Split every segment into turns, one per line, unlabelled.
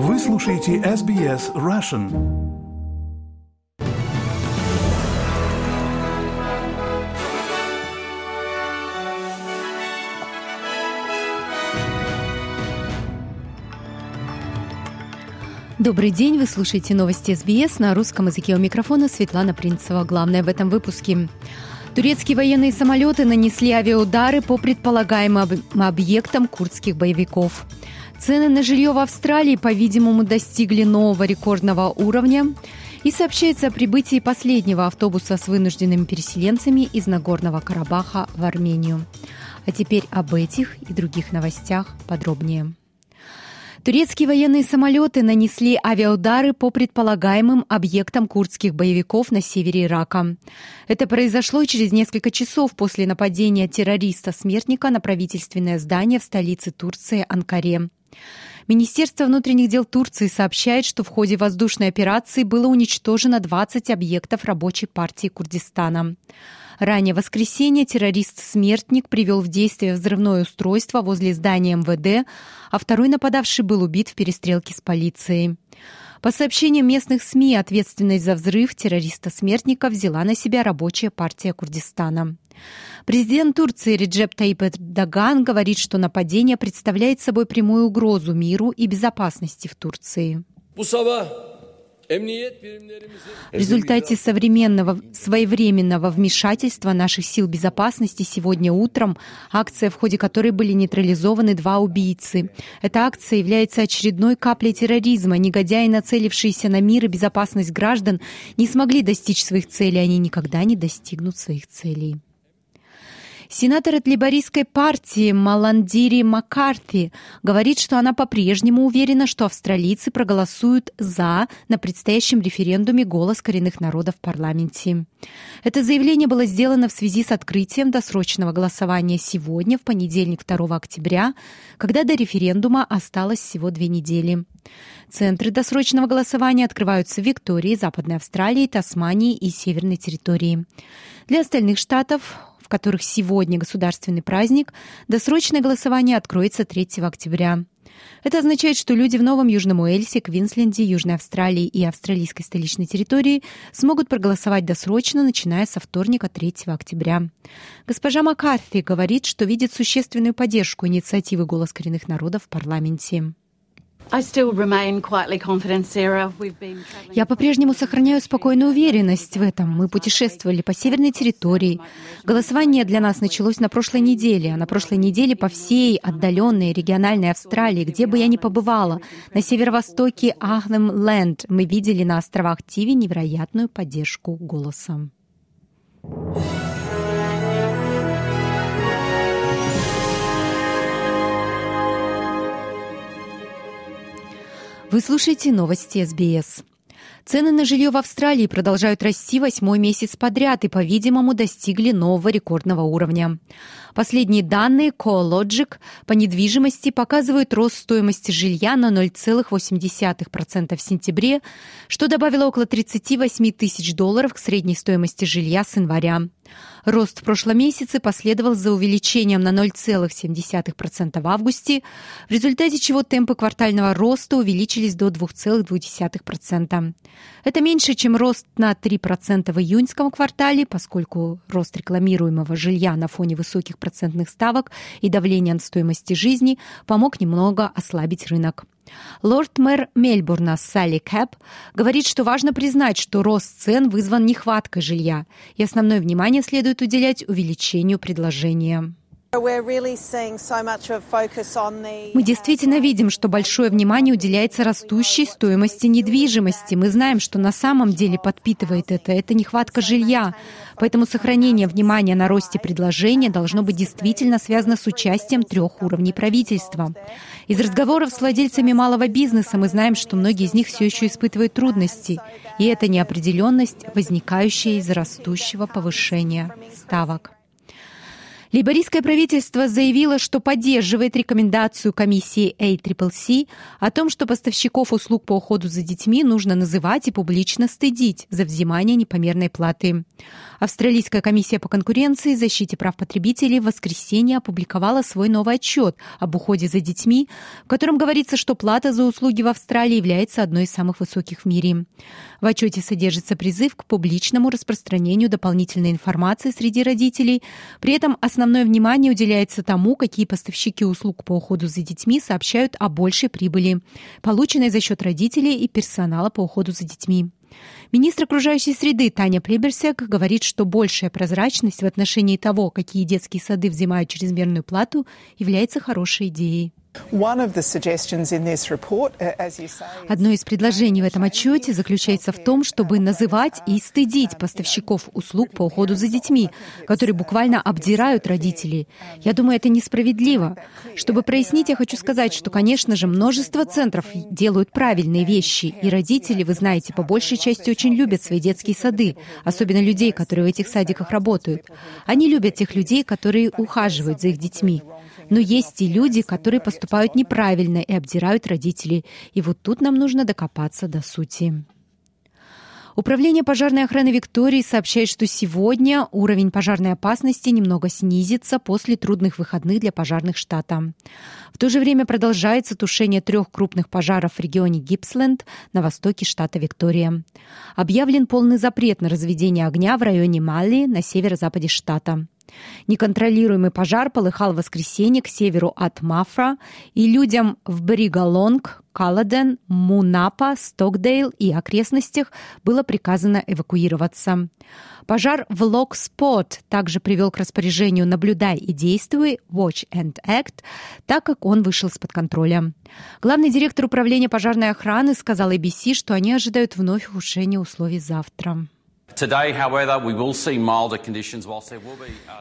Вы слушаете SBS Russian.
Добрый день, вы слушаете новости СБС на русском языке у микрофона Светлана Принцева. Главное в этом выпуске. Турецкие военные самолеты нанесли авиаудары по предполагаемым объектам курдских боевиков. Цены на жилье в Австралии, по-видимому, достигли нового рекордного уровня. И сообщается о прибытии последнего автобуса с вынужденными переселенцами из Нагорного Карабаха в Армению. А теперь об этих и других новостях подробнее. Турецкие военные самолеты нанесли авиаудары по предполагаемым объектам курдских боевиков на севере Ирака. Это произошло через несколько часов после нападения террориста-смертника на правительственное здание в столице Турции Анкаре. Министерство внутренних дел Турции сообщает, что в ходе воздушной операции было уничтожено 20 объектов рабочей партии Курдистана. Ранее в воскресенье террорист-смертник привел в действие взрывное устройство возле здания МВД, а второй нападавший был убит в перестрелке с полицией. По сообщениям местных СМИ, ответственность за взрыв террориста-смертника взяла на себя рабочая партия Курдистана. Президент Турции Реджеп Таип Даган говорит, что нападение представляет собой прямую угрозу миру и безопасности в Турции. В результате современного своевременного вмешательства наших сил безопасности сегодня утром, акция, в ходе которой были нейтрализованы два убийцы. Эта акция является очередной каплей терроризма. Негодяи, нацелившиеся на мир и безопасность граждан, не смогли достичь своих целей, они никогда не достигнут своих целей. Сенатор от либористской партии Маландири Маккарти говорит, что она по-прежнему уверена, что австралийцы проголосуют «за» на предстоящем референдуме «Голос коренных народов» в парламенте. Это заявление было сделано в связи с открытием досрочного голосования сегодня, в понедельник 2 октября, когда до референдума осталось всего две недели. Центры досрочного голосования открываются в Виктории, Западной Австралии, Тасмании и Северной территории. Для остальных штатов которых сегодня государственный праздник, досрочное голосование откроется 3 октября. Это означает, что люди в Новом Южном Уэльсе, Квинсленде, Южной Австралии и австралийской столичной территории смогут проголосовать досрочно, начиная со вторника 3 октября. Госпожа Маккарти говорит, что видит существенную поддержку инициативы «Голос коренных народов» в парламенте. Я по-прежнему сохраняю спокойную уверенность в этом. Мы путешествовали по северной территории. Голосование для нас началось на прошлой неделе, а на прошлой неделе по всей отдаленной региональной Австралии, где бы я ни побывала, на северо-востоке Ахнем-Ленд мы видели на островах Тиви невероятную поддержку голосом. Вы слушаете новости СБС. Цены на жилье в Австралии продолжают расти восьмой месяц подряд и, по-видимому, достигли нового рекордного уровня. Последние данные CoLogic по недвижимости показывают рост стоимости жилья на 0,8% в сентябре, что добавило около 38 тысяч долларов к средней стоимости жилья с января. Рост в прошлом месяце последовал за увеличением на 0,7% в августе, в результате чего темпы квартального роста увеличились до 2,2%. Это меньше, чем рост на 3% в июньском квартале, поскольку рост рекламируемого жилья на фоне высоких процентных ставок и давления на стоимости жизни помог немного ослабить рынок. Лорд-мэр Мельбурна Салли Кэп говорит, что важно признать, что рост цен вызван нехваткой жилья, и основное внимание следует уделять увеличению предложения. Мы действительно видим, что большое внимание уделяется растущей стоимости недвижимости. Мы знаем, что на самом деле подпитывает это. Это нехватка жилья. Поэтому сохранение внимания на росте предложения должно быть действительно связано с участием трех уровней правительства. Из разговоров с владельцами малого бизнеса мы знаем, что многие из них все еще испытывают трудности. И это неопределенность, возникающая из растущего повышения ставок. Лейбористское правительство заявило, что поддерживает рекомендацию комиссии ACCC о том, что поставщиков услуг по уходу за детьми нужно называть и публично стыдить за взимание непомерной платы. Австралийская комиссия по конкуренции и защите прав потребителей в воскресенье опубликовала свой новый отчет об уходе за детьми, в котором говорится, что плата за услуги в Австралии является одной из самых высоких в мире. В отчете содержится призыв к публичному распространению дополнительной информации среди родителей. При этом основное внимание уделяется тому, какие поставщики услуг по уходу за детьми сообщают о большей прибыли, полученной за счет родителей и персонала по уходу за детьми. Министр окружающей среды Таня Приберсек говорит, что большая прозрачность в отношении того, какие детские сады взимают чрезмерную плату, является хорошей идеей.
Uh, Одно из предложений в этом отчете заключается в том, чтобы называть и стыдить поставщиков услуг по уходу за детьми, которые буквально обдирают родителей. Я думаю, это несправедливо. Чтобы прояснить, я хочу сказать, что, конечно же, множество центров делают правильные вещи, и родители, вы знаете, по большей части очень любят свои детские сады, особенно людей, которые в этих садиках работают. Они любят тех людей, которые ухаживают за их детьми. Но есть и люди, которые поступают неправильно и обдирают родителей. И вот тут нам нужно докопаться до сути. Управление пожарной охраны Виктории сообщает, что сегодня уровень пожарной опасности немного снизится после трудных выходных для пожарных штата. В то же время продолжается тушение трех крупных пожаров в регионе Гипсленд на востоке штата Виктория. Объявлен полный запрет на разведение огня в районе Малли на северо-западе штата. Неконтролируемый пожар полыхал в воскресенье к северу от Мафра, и людям в Бригалонг, Каладен, Мунапа, Стокдейл и окрестностях было приказано эвакуироваться. Пожар в Локспот также привел к распоряжению «Наблюдай и действуй» Watch and Act, так как он вышел из-под контроля. Главный директор управления пожарной охраны сказал ABC, что они ожидают вновь ухудшения условий завтра.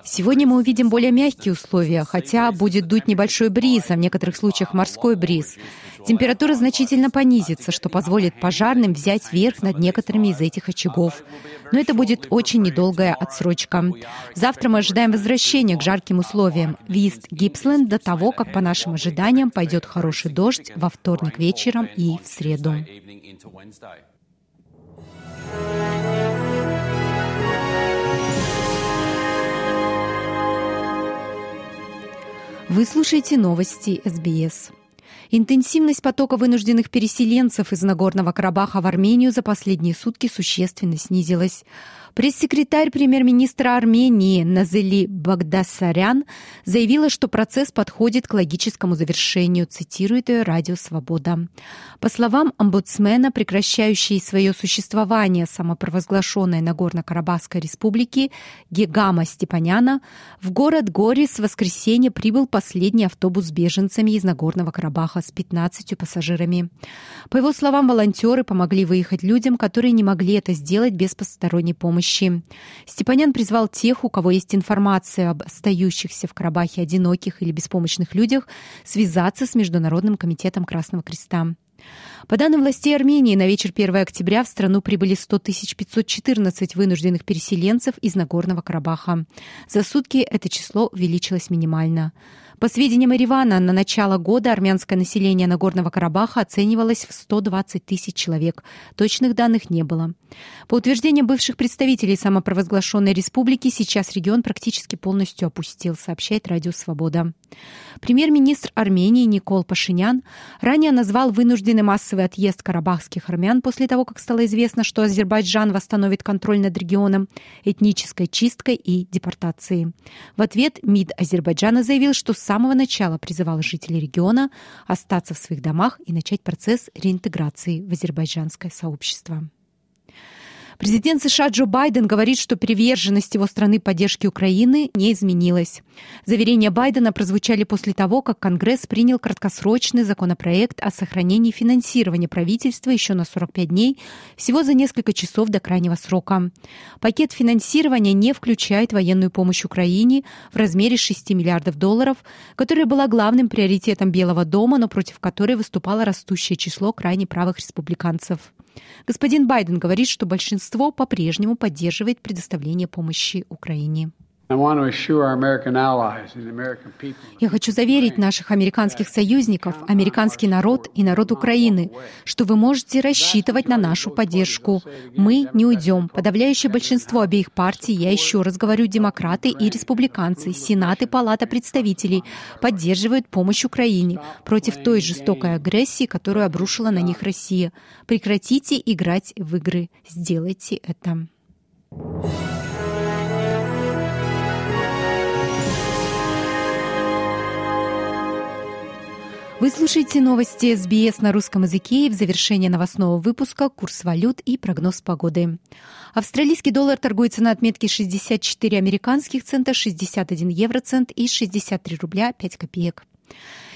Сегодня мы увидим более мягкие условия, хотя будет дуть небольшой бриз, а в некоторых случаях морской бриз. Температура значительно понизится, что позволит пожарным взять верх над некоторыми из этих очагов. Но это будет очень недолгая отсрочка. Завтра мы ожидаем возвращения к жарким условиям в Ист Гипсленд до того, как, по нашим ожиданиям, пойдет хороший дождь во вторник вечером и в среду. Вы слушаете новости СБС. Интенсивность потока вынужденных переселенцев из Нагорного Карабаха в Армению за последние сутки существенно снизилась. Пресс-секретарь премьер-министра Армении Назели Багдасарян заявила, что процесс подходит к логическому завершению, цитирует ее «Радио Свобода». По словам омбудсмена, прекращающей свое существование самопровозглашенной Нагорно-Карабахской республики Гегама Степаняна, в город Горис в воскресенье прибыл последний автобус с беженцами из Нагорного Карабаха с 15 пассажирами. По его словам, волонтеры помогли выехать людям, которые не могли это сделать без посторонней помощи. Степанян призвал тех, у кого есть информация об остающихся в Карабахе одиноких или беспомощных людях, связаться с Международным комитетом Красного Креста. По данным властей Армении, на вечер 1 октября в страну прибыли 100 514 вынужденных переселенцев из Нагорного Карабаха. За сутки это число увеличилось минимально. По сведениям Иривана, на начало года армянское население Нагорного Карабаха оценивалось в 120 тысяч человек. Точных данных не было. По утверждениям бывших представителей самопровозглашенной республики, сейчас регион практически полностью опустил, сообщает Радио Свобода. Премьер-министр Армении Никол Пашинян ранее назвал вынужденный массовый отъезд карабахских армян после того, как стало известно, что Азербайджан восстановит контроль над регионом этнической чисткой и депортацией. В ответ МИД Азербайджана заявил, что самого начала призывал жителей региона остаться в своих домах и начать процесс реинтеграции в азербайджанское сообщество. Президент США Джо Байден говорит, что приверженность его страны поддержке Украины не изменилась. Заверения Байдена прозвучали после того, как Конгресс принял краткосрочный законопроект о сохранении финансирования правительства еще на 45 дней, всего за несколько часов до крайнего срока. Пакет финансирования не включает военную помощь Украине в размере 6 миллиардов долларов, которая была главным приоритетом Белого дома, но против которой выступало растущее число крайне правых республиканцев. Господин Байден говорит, что большинство по-прежнему поддерживает предоставление помощи Украине. Я хочу заверить наших американских союзников, американский народ и народ Украины, что вы можете рассчитывать на нашу поддержку. Мы не уйдем. Подавляющее большинство обеих партий, я еще раз говорю, демократы и республиканцы, Сенат и Палата представителей поддерживают помощь Украине против той жестокой агрессии, которую обрушила на них Россия. Прекратите играть в игры. Сделайте это. Вы слушаете новости СБС на русском языке и в завершение новостного выпуска курс валют и прогноз погоды. Австралийский доллар торгуется на отметке 64 американских цента, 61 евроцент и 63 рубля 5 копеек.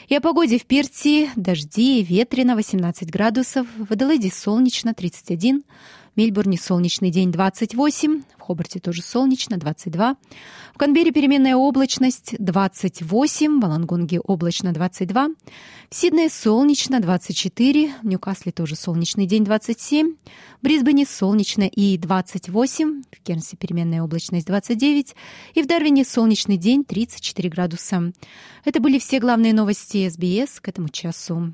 И о погоде в Перти. Дожди, ветрено 18 градусов. В Аделаиде солнечно 31. Мельбурне солнечный день 28, в Хобарте тоже солнечно 22. В Канберре переменная облачность 28, в Алангонге облачно 22. В Сиднее солнечно 24, в Ньюкасле тоже солнечный день 27. В Брисбене солнечно и 28, в Кернсе переменная облачность 29 и в Дарвине солнечный день 34 градуса. Это были все главные новости СБС к этому часу.